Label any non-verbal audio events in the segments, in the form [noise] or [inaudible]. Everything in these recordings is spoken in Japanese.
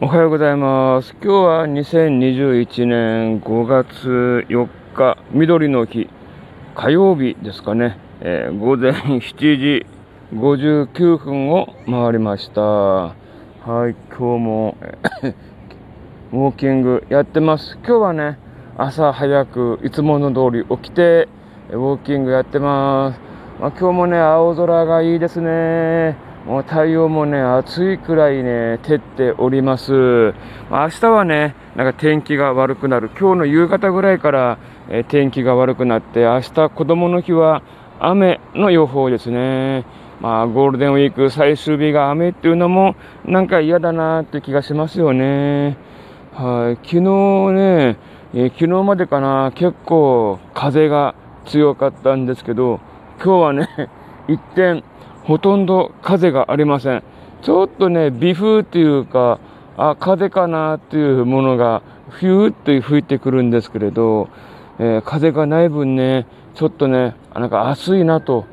おはようございます。今日は2021年5月4日、緑の日、火曜日ですかね。えー午前7時59分を回りました。はい、今日も、[coughs] ウォーキングやってます。今日はね、朝早くいつもの通り起きて、ウォーキングやってます。まあ、今日もね、青空がいいですね。もう太陽もね、暑いくらいね、照っております。明日はね、なんか天気が悪くなる。今日の夕方ぐらいから、え天気が悪くなって、明日子供の日は雨の予報ですね。まあ、ゴールデンウィーク最終日が雨っていうのも、なんか嫌だなって気がしますよね。はい、昨日ね、え昨日までかな、結構風が強かったんですけど、今日はね、[laughs] 一転、ほとんど風がありません。ちょっとね、微風っていうか、あ、風かなっていうものが、フューって吹いてくるんですけれど、えー風がない分ね、ちょっとね、なんか暑いなと、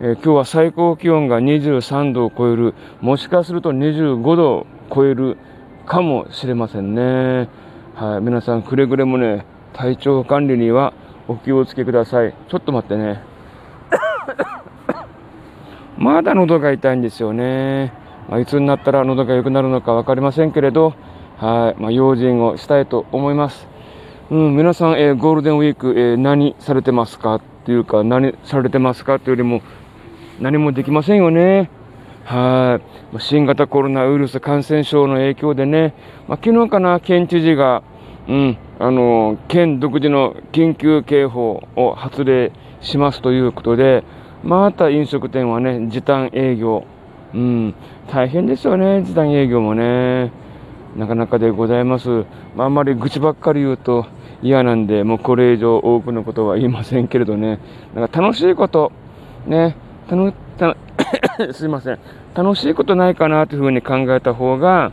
えー今日は最高気温が23度を超える、もしかすると25度を超えるかもしれませんね。はい、皆さんくれぐれもね、体調管理にはお気をつけください。ちょっと待ってね。まだ喉が痛いんですよね。まあ、いつになったら喉が良くなるのか分かりませんけれど、はい、まあ、用心をしたいと思います。うん、皆さん、えーゴールデンウィーク、えー何されてますか？っていうか、何されてますかっていうよりも、何もできませんよね。はい。ま新型コロナウイルス感染症の影響でね、まあ、昨日かな、県知事が、うん、あの県独自の緊急警報を発令しますということで、また飲食店はね、時短営業。うん、大変ですよね、時短営業もね。なかなかでございます。まあ、あんまり愚痴ばっかり言うと嫌なんで、もうこれ以上多くのことは言いませんけれどね。なんか楽しいこと、ね、たの、た [coughs] すいません。楽しいことないかなというふうに考えた方が、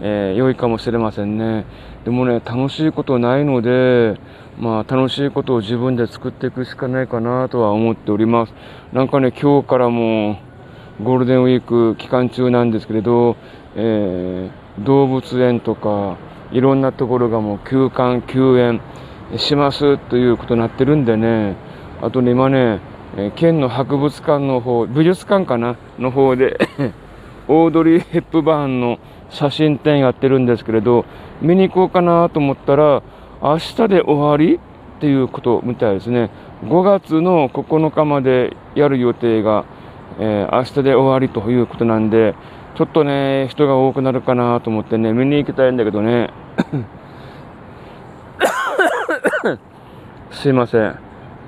えー良いかもしれませんね。でもね、楽しいことないので、まあ楽しいことを自分で作っていくしかないかなとは思っております。なんかね、今日からもゴールデンウィーク期間中なんですけれど、えー動物園とかいろんなところがもう休館休園しますということになってるんでねあとね今ね、え県の博物館の方美術館かな？の方で [laughs] オードリー・ヘップバーンの写真展やってるんですけれど見に行こうかなと思ったら明日で終わりっていうことみたいですね。5月の9日までやる予定が、えー明日で終わりということなんでちょっとね人が多くなるかなと思ってね見に行きたいんだけどね。[coughs] すいません。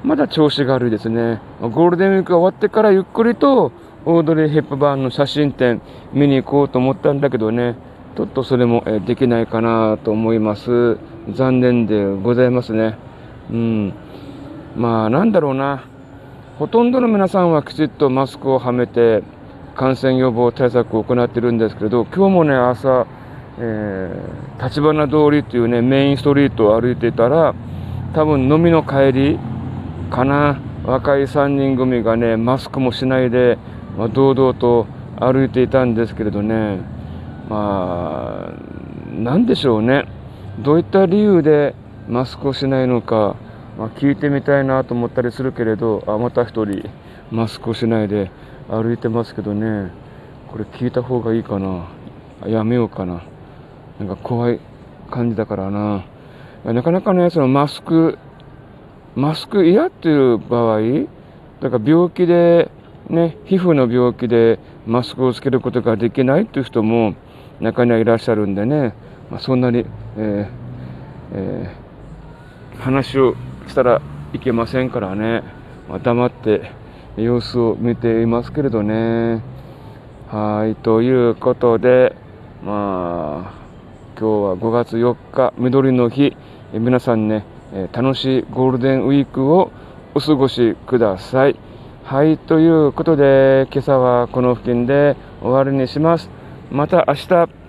まだ調子が悪いですね。ゴールデンウィークが終わってからゆっくりとオードリー・ヘップバーンの写真展見に行こうと思ったんだけどね。ちょっとそれもできないかなと思います。残念でございますね。うん。まあなんだろうな。ほとんどの皆さんはきちっとマスクをはめて感染予防対策を行ってるんですけど今日もね朝、えー、立花通りっていうねメインストリートを歩いていたら多分飲みの帰りかな。若い3人組がねマスクもしないで、まあ、堂々と歩いていたんですけれどね。まあなんでしょうね。どういった理由でマスクをしないのか、まあ、聞いてみたいなと思ったりするけれどあまた一人マスクをしないで歩いてますけどね。これ聞いた方がいいかな。やめようかな。なんか怖い感じだからな。なかなかねそのマスクマスク嫌っていう場合だから病気でね皮膚の病気でマスクをつけることができないっていう人も中にはいらっしゃるんでね、まあ、そんなに、えーえー話をしたらいけませんからね、まあ、黙って様子を見ていますけれどね。はい、ということで、まあ、今日は5月4日、緑の日、皆さんね、楽しいゴールデンウィークをお過ごしください。はい、ということで、今朝はこの付近で終わりにします。また明日。